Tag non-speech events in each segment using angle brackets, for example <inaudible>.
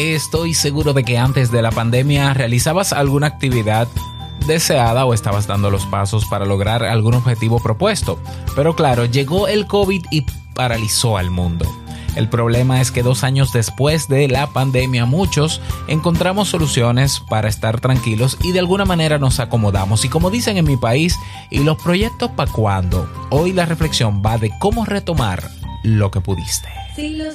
Estoy seguro de que antes de la pandemia realizabas alguna actividad deseada o estabas dando los pasos para lograr algún objetivo propuesto. Pero claro, llegó el COVID y paralizó al mundo. El problema es que dos años después de la pandemia muchos encontramos soluciones para estar tranquilos y de alguna manera nos acomodamos. Y como dicen en mi país, ¿y los proyectos para cuándo? Hoy la reflexión va de cómo retomar lo que pudiste. Si lo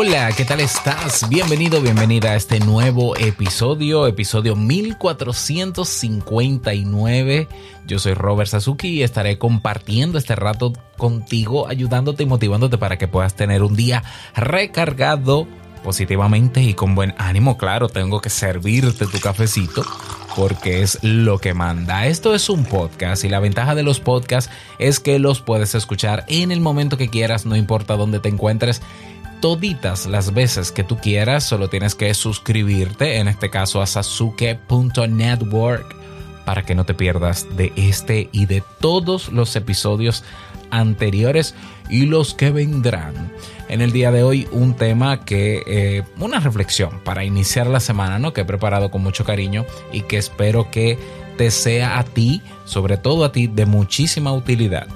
Hola, ¿qué tal estás? Bienvenido, bienvenida a este nuevo episodio, episodio 1459. Yo soy Robert Sasuki y estaré compartiendo este rato contigo, ayudándote y motivándote para que puedas tener un día recargado positivamente y con buen ánimo. Claro, tengo que servirte tu cafecito porque es lo que manda. Esto es un podcast y la ventaja de los podcasts es que los puedes escuchar en el momento que quieras, no importa dónde te encuentres toditas las veces que tú quieras, solo tienes que suscribirte, en este caso a sasuke.network, para que no te pierdas de este y de todos los episodios anteriores y los que vendrán. En el día de hoy un tema que, eh, una reflexión para iniciar la semana, ¿no? Que he preparado con mucho cariño y que espero que te sea a ti, sobre todo a ti, de muchísima utilidad.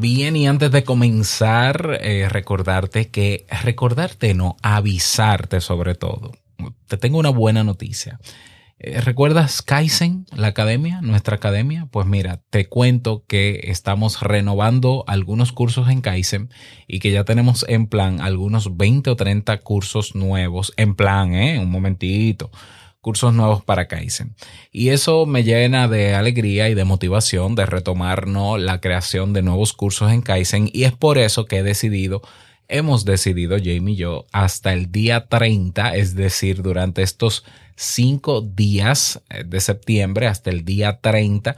Bien, y antes de comenzar, eh, recordarte que, recordarte no, avisarte sobre todo. Te tengo una buena noticia. Eh, ¿Recuerdas Kaizen, la academia, nuestra academia? Pues mira, te cuento que estamos renovando algunos cursos en Kaizen y que ya tenemos en plan algunos 20 o 30 cursos nuevos. En plan, ¿eh? Un momentito cursos nuevos para Kaizen. Y eso me llena de alegría y de motivación de retomar ¿no? la creación de nuevos cursos en Kaizen y es por eso que he decidido, hemos decidido, Jamie y yo, hasta el día 30, es decir, durante estos cinco días eh, de septiembre hasta el día 30,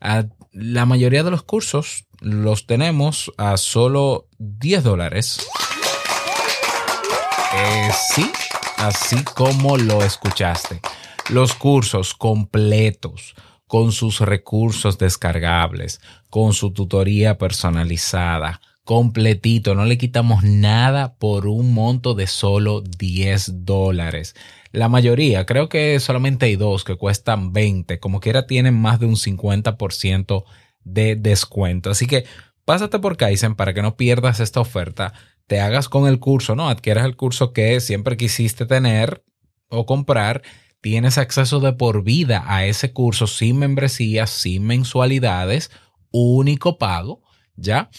a la mayoría de los cursos los tenemos a solo 10 dólares. Eh, sí, así como lo escuchaste. Los cursos completos, con sus recursos descargables, con su tutoría personalizada, completito, no le quitamos nada por un monto de solo 10 dólares. La mayoría, creo que solamente hay dos que cuestan 20, como quiera tienen más de un 50% de descuento. Así que pásate por Kaizen para que no pierdas esta oferta te hagas con el curso, ¿no? Adquieras el curso que siempre quisiste tener o comprar, tienes acceso de por vida a ese curso sin membresías, sin mensualidades, único pago, ¿ya?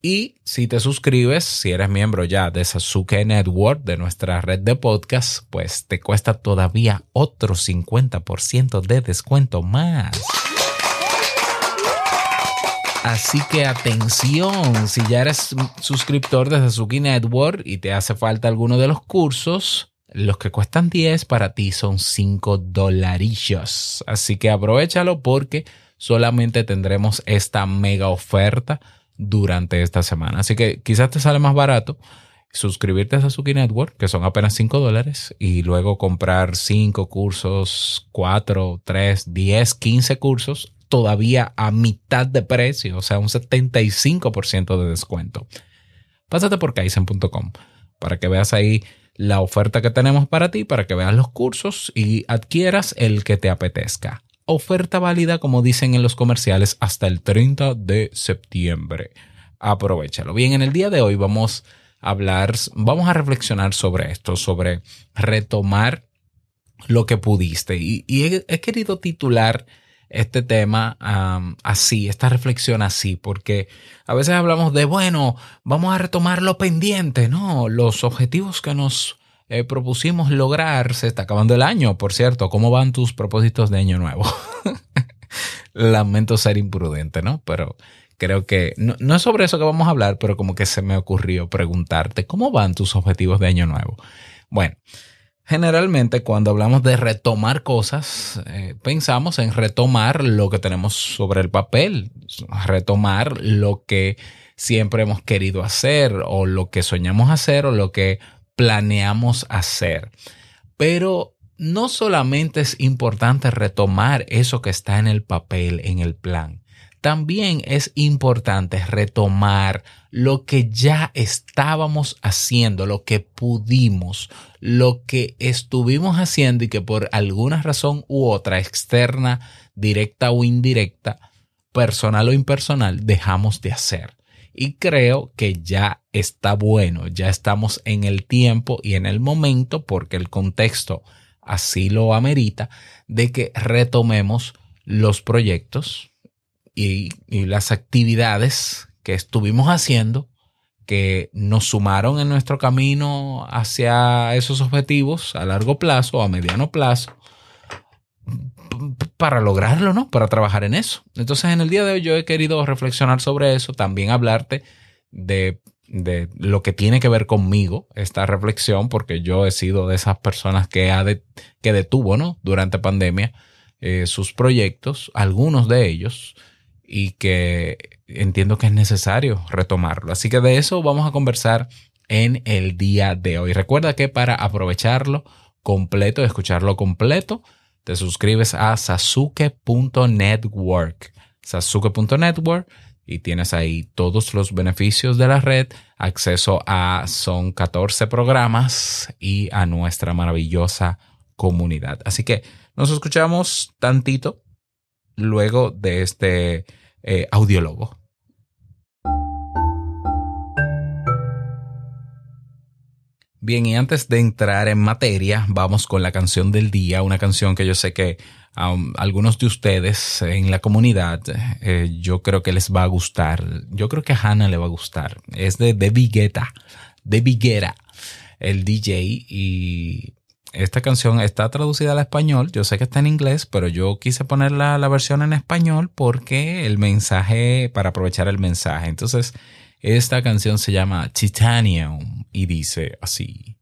Y si te suscribes, si eres miembro ya de Sasuke Network, de nuestra red de podcast, pues te cuesta todavía otro 50% de descuento más. Así que atención, si ya eres suscriptor de Sasuke Network y te hace falta alguno de los cursos, los que cuestan 10 para ti son 5 dolarillos. Así que aprovechalo porque solamente tendremos esta mega oferta durante esta semana. Así que quizás te sale más barato suscribirte a Sasuke Network, que son apenas 5 dólares, y luego comprar 5 cursos, 4, 3, 10, 15 cursos todavía a mitad de precio, o sea, un 75% de descuento. Pásate por kaizen.com para que veas ahí la oferta que tenemos para ti, para que veas los cursos y adquieras el que te apetezca. oferta válida, como dicen en los comerciales, hasta el 30 de septiembre. Aprovechalo. Bien, en el día de hoy vamos a hablar, vamos a reflexionar sobre esto, sobre retomar lo que pudiste. Y, he querido titular este tema así, esta reflexión así, porque a veces hablamos de, bueno, vamos a retomar lo pendiente, ¿no? Los objetivos que nos eh, propusimos lograr, se está acabando el año, por cierto, ¿cómo van tus propósitos de año nuevo? <laughs> Lamento ser imprudente, ¿no? Pero creo que no, no, es sobre eso que vamos a hablar, pero como que se me ocurrió preguntarte, ¿cómo van tus objetivos de año nuevo? Bueno, generalmente cuando hablamos de retomar cosas, eh, pensamos en retomar lo que tenemos sobre el papel, retomar lo que siempre hemos querido hacer o lo que soñamos hacer o lo que planeamos hacer. Pero no solamente es importante retomar eso que está en el papel, en el plan, también es importante retomar lo que ya estábamos haciendo, lo que pudimos, lo que estuvimos haciendo y que por alguna razón u otra, externa, directa o indirecta, personal o impersonal, dejamos de hacer. Y creo que ya está bueno, ya estamos en el tiempo y en el momento, porque el contexto así lo amerita, de que retomemos los proyectos, y, las actividades que estuvimos haciendo que nos sumaron en nuestro camino hacia esos objetivos a largo plazo o a mediano plazo para lograrlo, ¿no? Para trabajar en eso. Entonces, en el día de hoy yo he querido reflexionar sobre eso, también hablarte de, de lo que tiene que ver conmigo, esta reflexión, porque yo he sido de esas personas que, ha que detuvo, ¿no? Durante pandemia eh, sus proyectos, algunos de ellos, y que entiendo que es necesario retomarlo. Así que de eso vamos a conversar en el día de hoy. Recuerda que para aprovecharlo completo, escucharlo completo, te suscribes a sasuke.network. Sasuke.network y tienes ahí todos los beneficios de la red, acceso a son 14 programas y a nuestra maravillosa comunidad. Así que nos escuchamos tantito luego de este eh. Bien, y antes de entrar en materia, vamos con la canción del día, una canción que yo sé que a um, algunos de ustedes en la comunidad, eh, yo creo que les va a gustar. Yo creo que a Hannah le va a gustar. Es de Debbie Guetta, Debbie Guetta, el DJ, y esta canción está traducida al español, yo sé que está en inglés, pero yo quise poner la, la, versión en español porque el mensaje, para aprovechar el mensaje. Entonces, esta canción se llama Titanium y dice así.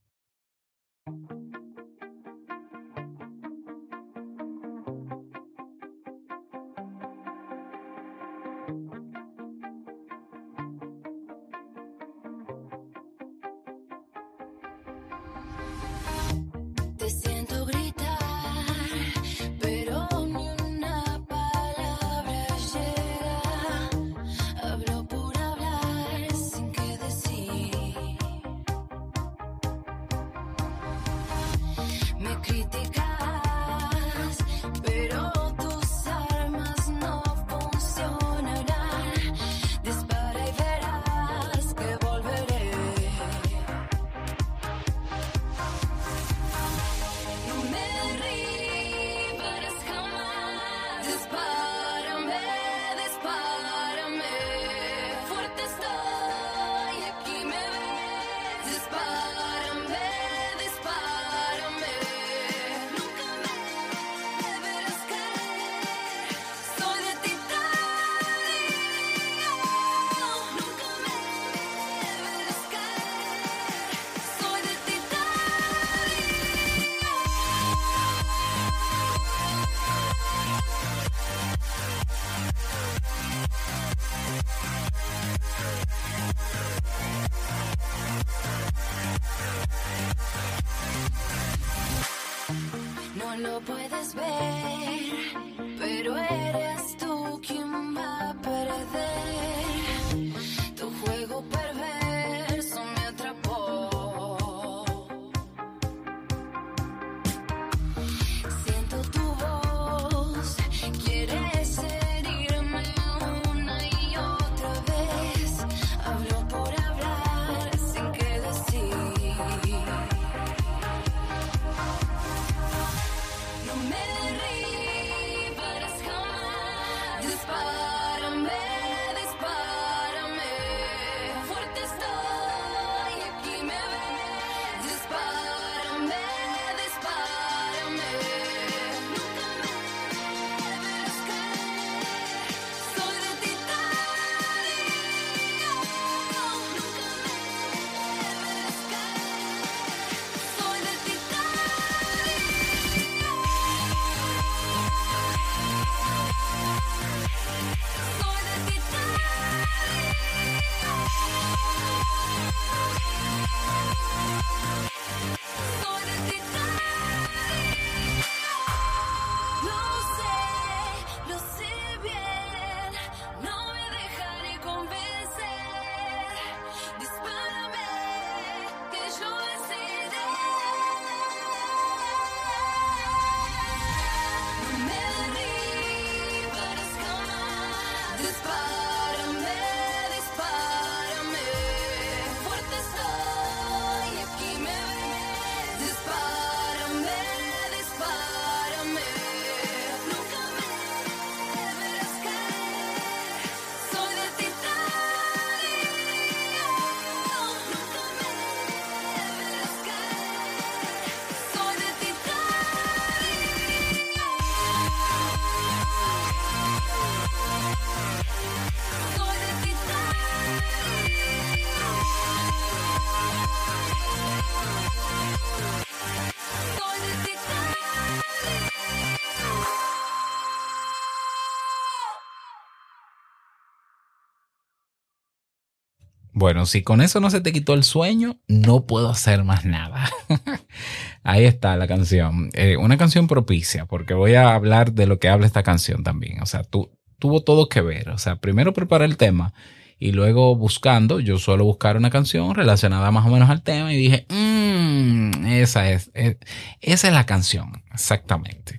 Bueno, si con eso no se te quitó el sueño, no puedo hacer más nada. <laughs> Ahí está la canción. Eh, una canción propicia, porque voy a hablar de lo que habla esta canción también. O sea, tú, tuvo todo que ver. O sea, primero preparé el tema y luego buscando, yo suelo buscar una canción relacionada más o menos al tema y dije, mmm, esa es, es- esa es la canción, exactamente.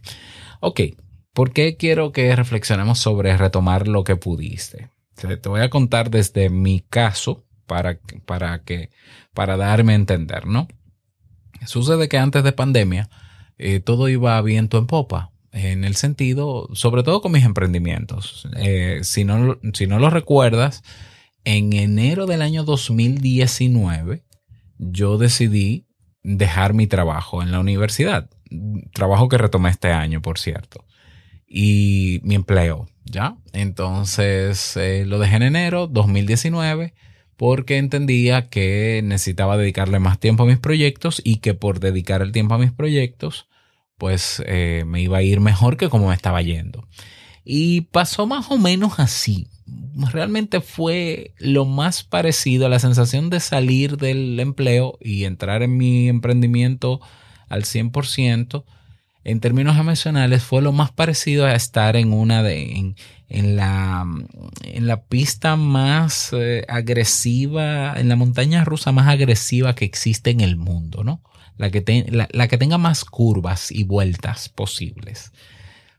Ok, ¿por qué quiero que reflexionemos sobre retomar lo que pudiste? Te, te voy a contar desde mi caso para, para que, para darme a entender, ¿no? Sucede que antes de pandemia, eh, todo iba a viento en popa, en el sentido, sobre todo con mis emprendimientos. Eh, si, no, si no lo recuerdas, en enero del año 2019, yo decidí dejar mi trabajo en la universidad. Trabajo que retomé este año, por cierto. Y mi empleo, ¿ya? Entonces eh, lo dejé en enero 2019 porque entendía que necesitaba dedicarle más tiempo a mis proyectos y que por dedicar el tiempo a mis proyectos, pues eh, me iba a ir mejor que como me estaba yendo. Y pasó más o menos así. Realmente fue lo más parecido a la sensación de salir del empleo y entrar en mi emprendimiento al 100%. En términos emocionales fue lo más parecido a estar en una de en, la en la pista más eh, agresiva, en la montaña rusa más agresiva que existe en el mundo, ¿no? La que, la que tenga más curvas y vueltas posibles.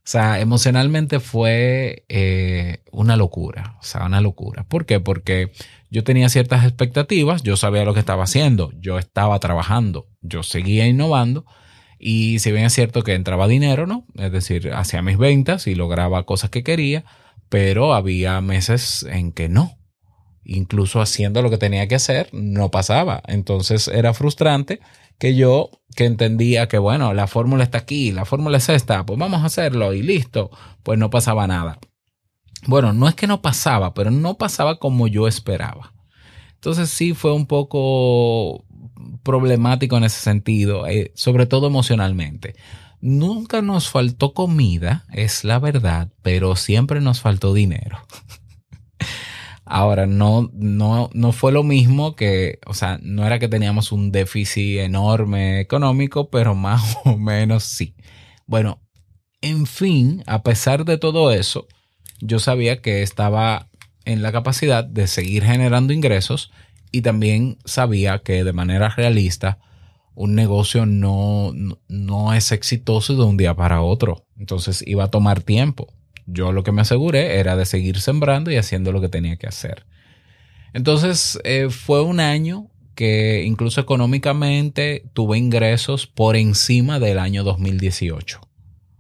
O sea, emocionalmente fue eh, una locura, o sea, una locura. ¿Por qué? Porque yo tenía ciertas expectativas, yo sabía lo que estaba haciendo, yo estaba trabajando, yo seguía innovando y si bien es cierto que entraba dinero, ¿no? Es decir, hacía mis ventas y lograba cosas que quería, pero había meses en que no. Incluso haciendo lo que tenía que hacer, no pasaba. Entonces era frustrante que yo, que entendía que, bueno, la fórmula está aquí, la fórmula es esta, pues vamos a hacerlo y listo, pues no pasaba nada. Bueno, no es que no pasaba, pero no pasaba como yo esperaba. Entonces sí fue un poco problemático en ese sentido, eh, sobre todo emocionalmente. Nunca nos faltó comida, es la verdad, pero siempre nos faltó dinero. <laughs> Ahora, no, no, no fue lo mismo que, o sea, no era que teníamos un déficit enorme económico, pero más <laughs> o menos sí. Bueno, en fin, a pesar de todo eso, yo sabía que estaba en la capacidad de seguir generando ingresos y también sabía que de manera realista un negocio no, no, es exitoso de un día para otro. Entonces iba a tomar tiempo. Yo lo que me aseguré era de seguir sembrando y haciendo lo que tenía que hacer. Entonces eh, fue un año que incluso económicamente tuve ingresos por encima del año 2018.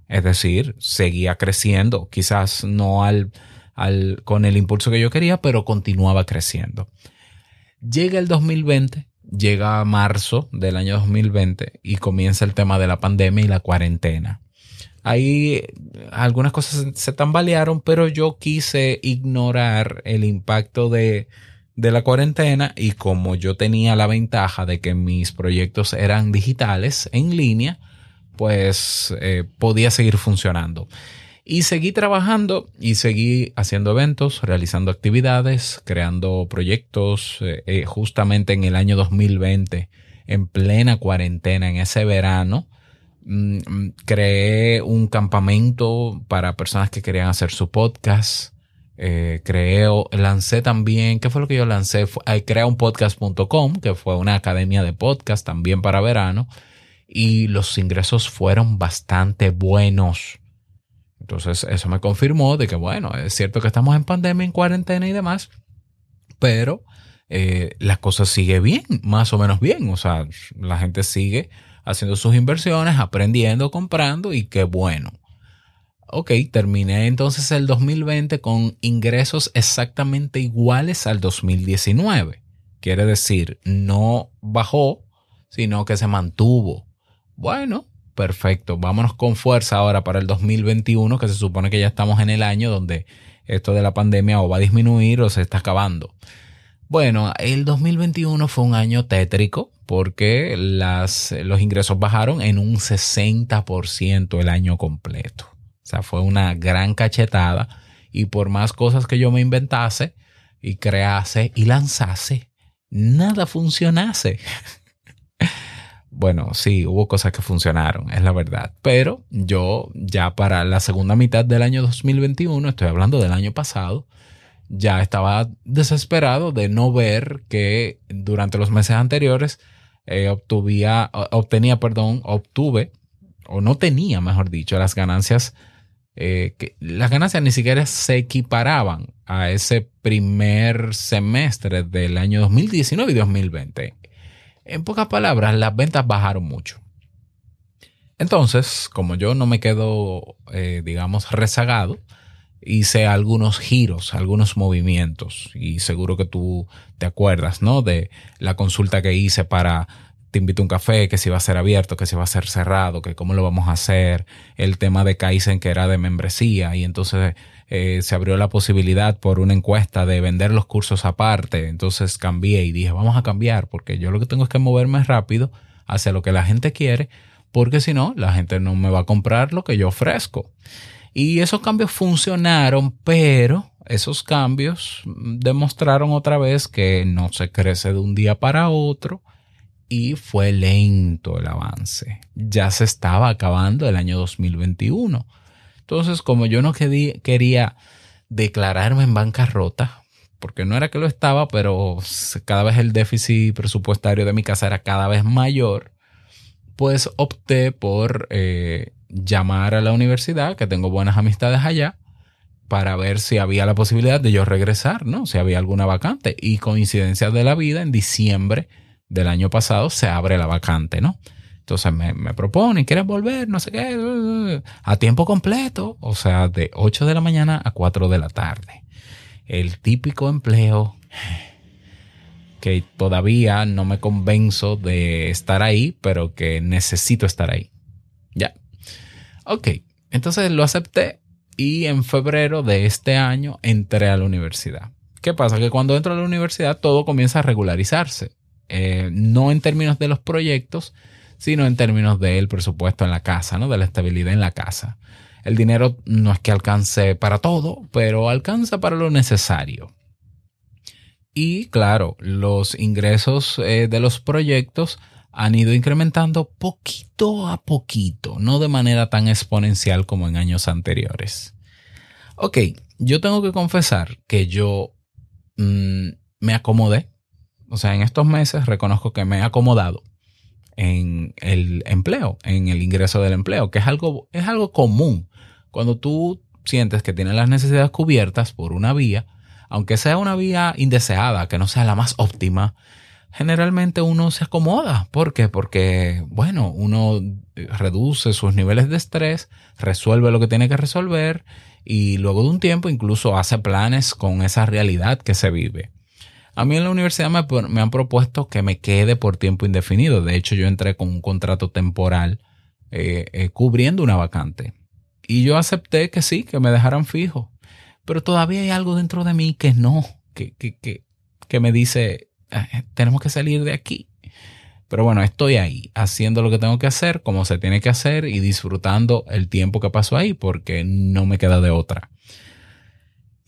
Es decir, seguía creciendo, quizás no al, al, con el impulso que yo quería, pero continuaba creciendo. Llega el 2020, llega marzo del año 2020 y comienza el tema de la pandemia y la cuarentena. Ahí algunas cosas se tambalearon, pero yo quise ignorar el impacto de, de la cuarentena y como yo tenía la ventaja de que mis proyectos eran digitales en línea, pues eh, podía seguir funcionando. Y seguí trabajando y seguí haciendo eventos, realizando actividades, creando proyectos. Eh, eh, justamente en el año 2020, en plena cuarentena, en ese verano, mm, creé un campamento para personas que querían hacer su podcast. Eh, creé, lancé también, ¿qué fue lo que yo lancé? Eh, creaunpodcast.com, que fue una academia de podcast también para verano. Y los ingresos fueron bastante buenos. Entonces eso me confirmó de que, bueno, es cierto que estamos en pandemia, en cuarentena y demás, pero eh, las cosas sigue bien, más o menos bien. O sea, la gente sigue haciendo sus inversiones, aprendiendo, comprando y qué bueno. Ok, terminé entonces el 2020 con ingresos exactamente iguales al 2019. Quiere decir, no bajó, sino que se mantuvo. Bueno, perfecto. Vámonos con fuerza ahora para el 2021, que se supone que ya estamos en el año donde esto de la pandemia o va a disminuir o se está acabando. Bueno, el 2021 fue un año tétrico porque las, los ingresos bajaron en un 60% el año completo. O sea, fue una gran cachetada y por más cosas que yo me inventase y crease y lanzase, nada funcionase. <laughs> Bueno, sí, hubo cosas que funcionaron, es la verdad. Pero yo ya para la segunda mitad del año 2021, estoy hablando del año pasado, ya estaba desesperado de no ver que durante los meses anteriores eh, obtuvía, obtenía, perdón, obtuve, o no tenía, mejor dicho, las ganancias, eh, que las ganancias ni siquiera se equiparaban a ese primer semestre del año 2019 y 2020. En pocas palabras, las ventas bajaron mucho. Entonces, como yo no me quedo, eh, digamos, rezagado, hice algunos giros, algunos movimientos y seguro que tú te acuerdas, ¿no? De la consulta que hice para te invito a un café, que si va a ser abierto, que si va a ser cerrado, que cómo lo vamos a hacer, el tema de Kaizen que era de membresía y entonces eh, se abrió la posibilidad por una encuesta de vender los cursos aparte, entonces cambié y dije vamos a cambiar porque yo lo que tengo es que moverme rápido hacia lo que la gente quiere porque si no la gente no me va a comprar lo que yo ofrezco. Y esos cambios funcionaron, pero esos cambios demostraron otra vez que no se crece de un día para otro y fue lento el avance. Ya se estaba acabando el año 2021. Entonces, como yo no quería declararme en bancarrota, porque no era que lo estaba, pero cada vez el déficit presupuestario de mi casa era cada vez mayor, pues opté por eh, llamar a la universidad, que tengo buenas amistades allá, para ver si había la posibilidad de yo regresar, ¿no? Si había alguna vacante. Y coincidencia de la vida, en diciembre del año pasado se abre la vacante, ¿no? Entonces me, me proponen, ¿quieres volver? No sé qué, a tiempo completo, o sea, de 8 de la mañana a 4 de la tarde. El típico empleo que todavía no me convenzo de estar ahí, pero que necesito estar ahí. Ya. Ok, entonces lo acepté y en febrero de este año entré a la universidad. ¿Qué pasa? Que cuando entro a la universidad todo comienza a regularizarse. Eh, no en términos de los proyectos, sino en términos del presupuesto en la casa, ¿no? De la estabilidad en la casa. El dinero no es que alcance para todo, pero alcanza para lo necesario. Y claro, los ingresos eh, de los proyectos han ido incrementando poquito a poquito, no de manera tan exponencial como en años anteriores. Ok, yo tengo que confesar que yo mm, me acomodé o sea, en estos meses reconozco que me he acomodado en el empleo, en el ingreso del empleo, que es algo, es algo común. Cuando tú sientes que tienes las necesidades cubiertas por una vía, aunque sea una vía indeseada, que no sea la más óptima, generalmente uno se acomoda. ¿Por qué? Porque, bueno, uno reduce sus niveles de estrés, resuelve lo que tiene que resolver y luego de un tiempo incluso hace planes con esa realidad que se vive. A mí en la universidad me, han propuesto que me quede por tiempo indefinido. De hecho, yo entré con un contrato temporal eh, eh, cubriendo una vacante. Y yo acepté que sí, que me dejaran fijo. Pero todavía hay algo dentro de mí que no, que, que, que, que me dice, eh, tenemos que salir de aquí. Pero bueno, estoy ahí, haciendo lo que tengo que hacer, como se tiene que hacer y disfrutando el tiempo que pasó ahí, porque no me queda de otra.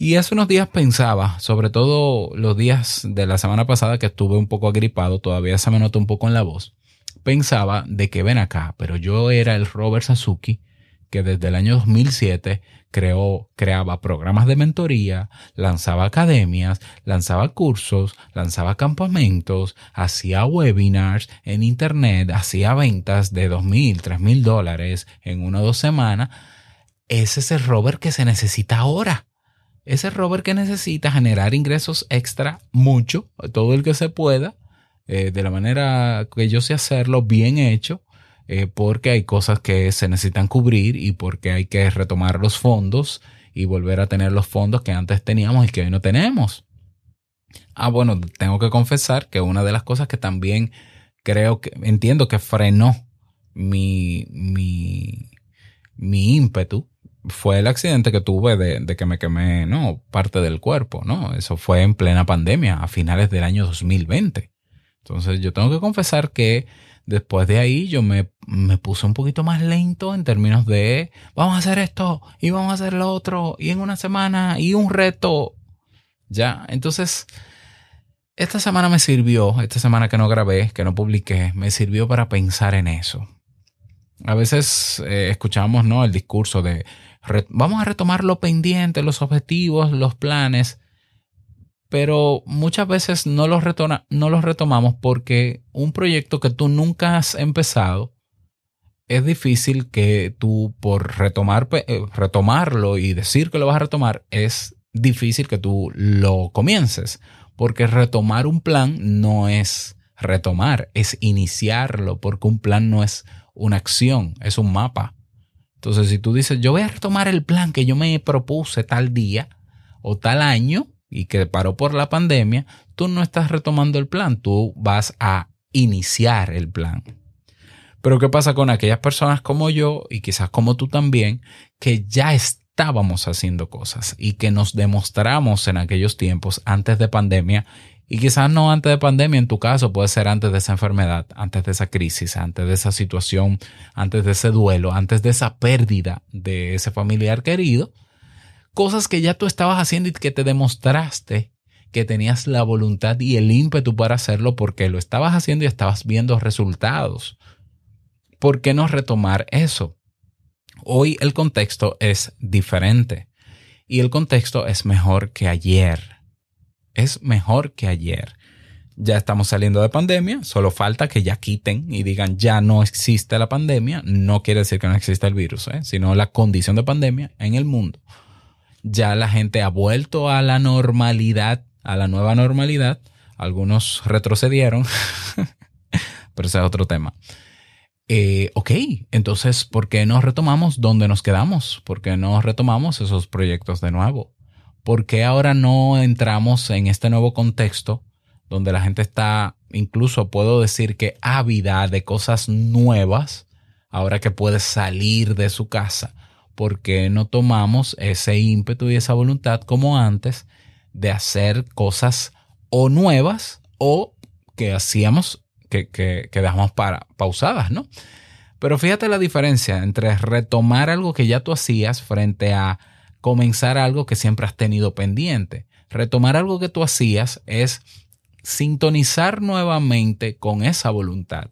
Y hace unos días pensaba, sobre todo los días de la semana pasada que estuve un poco agripado, todavía se me nota un poco en la voz, pensaba de que ven acá, pero yo era el Robert Sasuki que desde el año 2007 creó, creaba programas de mentoría, lanzaba academias, lanzaba cursos, lanzaba campamentos, hacía webinars en internet, hacía ventas de dos mil, tres mil dólares en una o dos semanas. Ese es el Robert que se necesita ahora ese Robert que necesita generar ingresos extra, mucho, todo el que se pueda, eh, de la manera que yo sé hacerlo, bien hecho, eh, porque hay cosas que se necesitan cubrir y porque hay que retomar los fondos y volver a tener los fondos que antes teníamos y que hoy no tenemos. Ah, bueno, tengo que confesar que una de las cosas que también creo que, entiendo que frenó mi, mi, mi ímpetu fue el accidente que tuve de, que me quemé, ¿no? Parte del cuerpo, ¿no? Eso fue en plena pandemia, a finales del año 2020. Entonces yo tengo que confesar que después de ahí yo me, me puse un poquito más lento en términos de vamos a hacer esto y vamos a hacer lo otro y en una semana y un reto. Ya, entonces esta semana me sirvió, esta semana que no grabé, que no publiqué, me sirvió para pensar en eso. A veces eh, escuchamos ¿no? el discurso de vamos a retomar lo pendiente, los objetivos, los planes, pero muchas veces no los, retona- no los retomamos porque un proyecto que tú nunca has empezado, es difícil que tú por retomar, eh, retomarlo y decir que lo vas a retomar, es difícil que tú lo comiences, porque retomar un plan no es retomar, es iniciarlo, porque un plan no es una acción, es un mapa. Entonces, si tú dices, yo voy a retomar el plan que yo me propuse tal día o tal año y que paró por la pandemia, tú no estás retomando el plan, tú vas a iniciar el plan. Pero ¿qué pasa con aquellas personas como yo y quizás como tú también, que ya estábamos haciendo cosas y que nos demostramos en aquellos tiempos antes de pandemia y quizás no antes de pandemia, en tu caso puede ser antes de esa enfermedad, antes de esa crisis, antes de esa situación, antes de ese duelo, antes de esa pérdida de ese familiar querido, cosas que ya tú estabas haciendo y que te demostraste que tenías la voluntad y el ímpetu para hacerlo porque lo estabas haciendo y estabas viendo resultados. ¿Por qué no retomar eso? Hoy el contexto es diferente y el contexto es mejor que ayer. Es mejor que ayer. Ya estamos saliendo de pandemia, solo falta que ya quiten y digan ya no existe la pandemia. No quiere decir que no exista el virus, ¿eh? sino la condición de pandemia en el mundo. Ya la gente ha vuelto a la normalidad, a la nueva normalidad. Algunos retrocedieron, <laughs> pero ese es otro tema. Eh, ok, entonces, ¿por qué no retomamos donde nos quedamos? ¿Por qué no retomamos esos proyectos de nuevo? ¿Por qué ahora no entramos en este nuevo contexto donde la gente está, incluso puedo decir que ávida de cosas nuevas, ahora que puede salir de su casa? ¿Por qué no tomamos ese ímpetu y esa voluntad como antes de hacer cosas o nuevas o que hacíamos que, que, dejamos para, pausadas, ¿no? Pero fíjate la diferencia entre retomar algo que ya tú hacías frente a comenzar algo que siempre has tenido pendiente. Retomar algo que tú hacías es sintonizar nuevamente con esa voluntad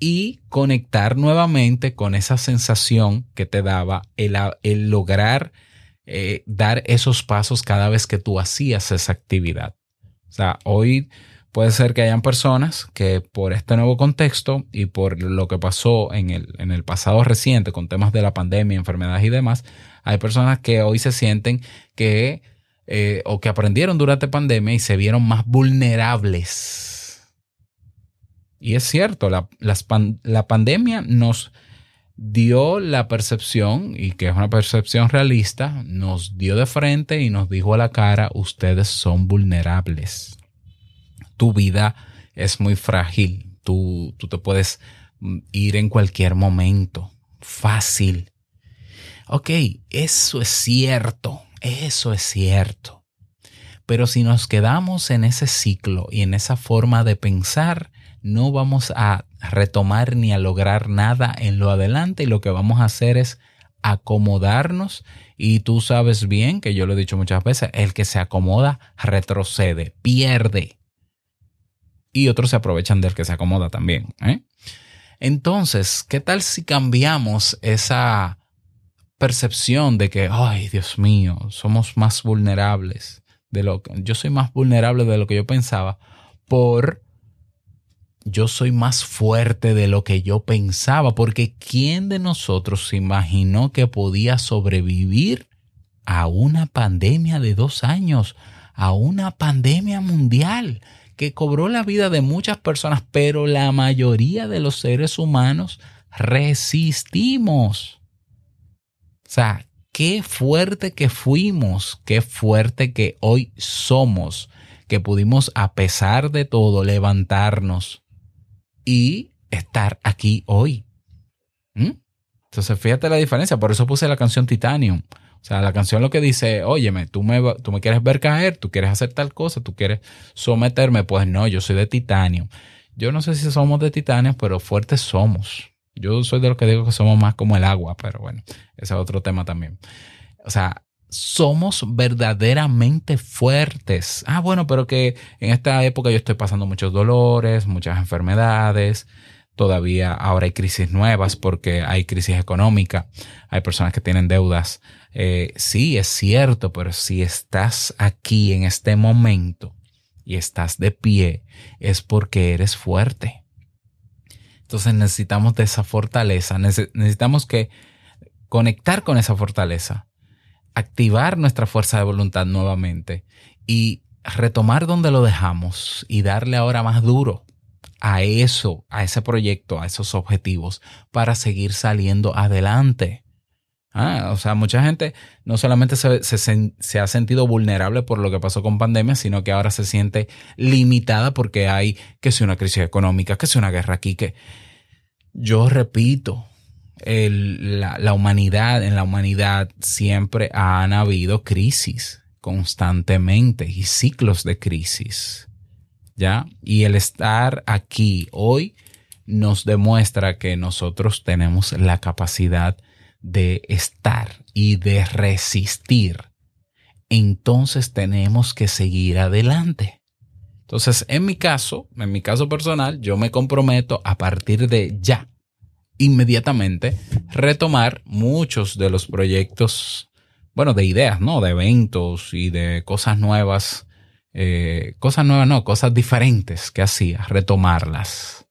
y conectar nuevamente con esa sensación que te daba el, lograr eh, dar esos pasos cada vez que tú hacías esa actividad. O sea, hoy puede ser que hayan personas que por este nuevo contexto y por lo que pasó en el, en el pasado reciente con temas de la pandemia, enfermedades y demás, hay personas que hoy se sienten que eh, o que aprendieron durante pandemia y se vieron más vulnerables. Y es cierto, la, la pandemia nos dio la percepción, y que es una percepción realista, nos dio de frente y nos dijo a la cara, ustedes son vulnerables tu vida es muy frágil. Tú, tú te puedes ir en cualquier momento. Fácil. Ok, eso es cierto. Eso es cierto. Pero si nos quedamos en ese ciclo y en esa forma de pensar, no vamos a retomar ni a lograr nada en lo adelante y lo que vamos a hacer es acomodarnos y tú sabes bien que yo lo he dicho muchas veces, el que se acomoda retrocede, pierde y otros se aprovechan del que se acomoda también. ¿eh? Entonces, ¿qué tal si cambiamos esa percepción de que, ay, Dios mío, somos más vulnerables de lo que yo soy más vulnerable de lo que yo pensaba por yo soy más fuerte de lo que yo pensaba, porque ¿quién de nosotros se imaginó que podía sobrevivir a una pandemia de dos años, a una pandemia mundial? que cobró la vida de muchas personas, pero la mayoría de los seres humanos resistimos. Sea, qué fuerte que fuimos, qué fuerte que hoy somos, que pudimos a pesar de todo levantarnos y estar aquí hoy. ¿Mm? Entonces, fíjate la diferencia, por eso puse la canción Titanium. O sea, la canción lo que dice, óyeme, tú me, tú me quieres ver caer, tú quieres hacer tal cosa, tú quieres someterme. Pues no, yo soy de titanio. Yo no sé si somos de titanio, pero fuertes somos. Yo soy de los que digo que somos más como el agua, pero bueno, ese es otro tema también. O sea, somos verdaderamente fuertes. Ah, bueno, pero que en esta época yo estoy pasando muchos dolores, muchas enfermedades. Todavía ahora hay crisis nuevas porque hay crisis económica, hay personas que tienen deudas. Eh, sí, es cierto, pero si estás aquí en este momento y estás de pie, es porque eres fuerte. Entonces necesitamos de esa fortaleza, necesitamos que conectar con esa fortaleza activar nuestra fuerza de voluntad nuevamente y retomar donde lo dejamos y darle ahora más duro a eso, a ese proyecto, a esos objetivos para seguir saliendo adelante. Ah, o sea, mucha gente no solamente se, ha sentido vulnerable por lo que pasó con pandemia, sino que ahora se siente limitada porque hay que sea una crisis económica, que sea una guerra aquí, que yo repito, la, humanidad, en la humanidad siempre han habido crisis constantemente y ciclos de crisis. ¿Ya? Y el estar aquí hoy nos demuestra que nosotros tenemos la capacidad de estar y de resistir. Entonces tenemos que seguir adelante. Entonces, en mi caso, en mi caso personal, yo me comprometo a partir de ya inmediatamente retomar muchos de los proyectos, bueno, de ideas, ¿no? De eventos y de cosas nuevas, eh, cosas nuevas, no, cosas diferentes que hacía, retomarlas.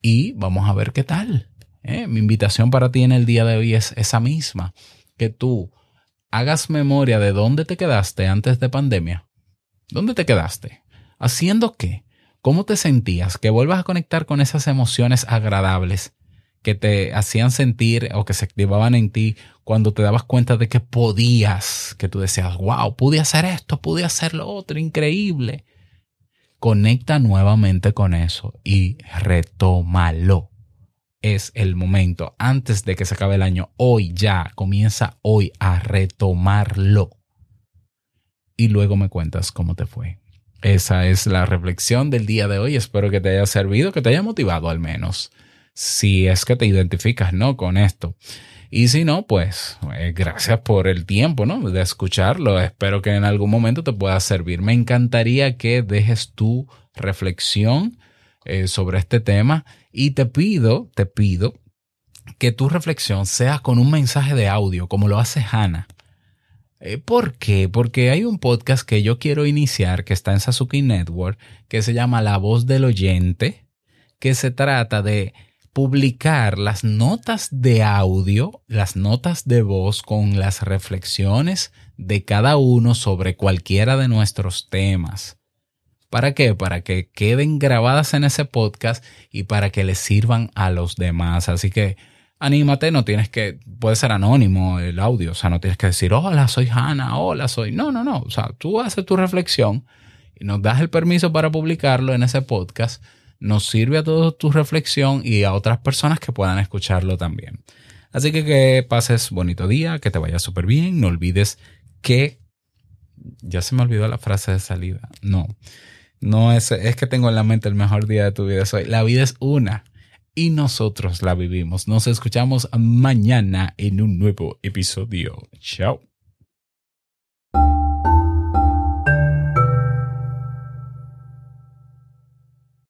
Y vamos a ver qué tal. ¿Eh? Mi invitación para ti en el día de hoy es esa misma, que tú hagas memoria de dónde te quedaste antes de pandemia. ¿Dónde te quedaste? ¿Haciendo qué? ¿Cómo te sentías? Que vuelvas a conectar con esas emociones agradables que te hacían sentir o que se activaban en ti cuando te dabas cuenta de que podías, que tú decías, wow, pude hacer esto, pude hacer lo otro, increíble. Conecta nuevamente con eso y retómalo. Es el momento, antes de que se acabe el año, hoy ya, comienza hoy a retomarlo. Y luego me cuentas cómo te fue. Esa es la reflexión del día de hoy. Espero que te haya servido, que te haya motivado al menos si es que te identificas, ¿no? Con esto. Y si no, pues eh, gracias por el tiempo, ¿no? De escucharlo. Espero que en algún momento te pueda servir. Me encantaría que dejes tu reflexión eh, sobre este tema y te pido, te pido que tu reflexión sea con un mensaje de audio, como lo hace Hannah. Eh, ¿Por qué? Porque hay un podcast que yo quiero iniciar que está en Sasuke Network que se llama La voz del oyente, que se trata de publicar las notas de audio, las notas de voz con las reflexiones de cada uno sobre cualquiera de nuestros temas. ¿Para qué? Para que queden grabadas en ese podcast y para que les sirvan a los demás. Así que anímate, no tienes que, puede ser anónimo el audio, o sea, no tienes que decir, hola, soy Hannah, hola, soy... No, no, no, o sea, tú haces tu reflexión y nos das el permiso para publicarlo en ese podcast nos sirve a todos tu reflexión y a otras personas que puedan escucharlo también. Así que que pases bonito día, que te vaya súper bien. No olvides que... Ya se me olvidó la frase de salida. No, no es, es que tengo en la mente el mejor día de tu vida hoy. La vida es una y nosotros la vivimos. Nos escuchamos mañana en un nuevo episodio. Chao.